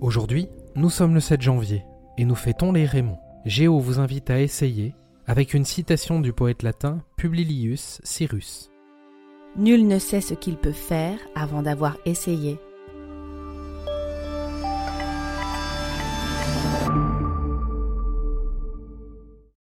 Aujourd'hui, nous sommes le 7 janvier et nous fêtons les Raymond. Géo vous invite à essayer avec une citation du poète latin Publilius Cyrus. Nul ne sait ce qu'il peut faire avant d'avoir essayé.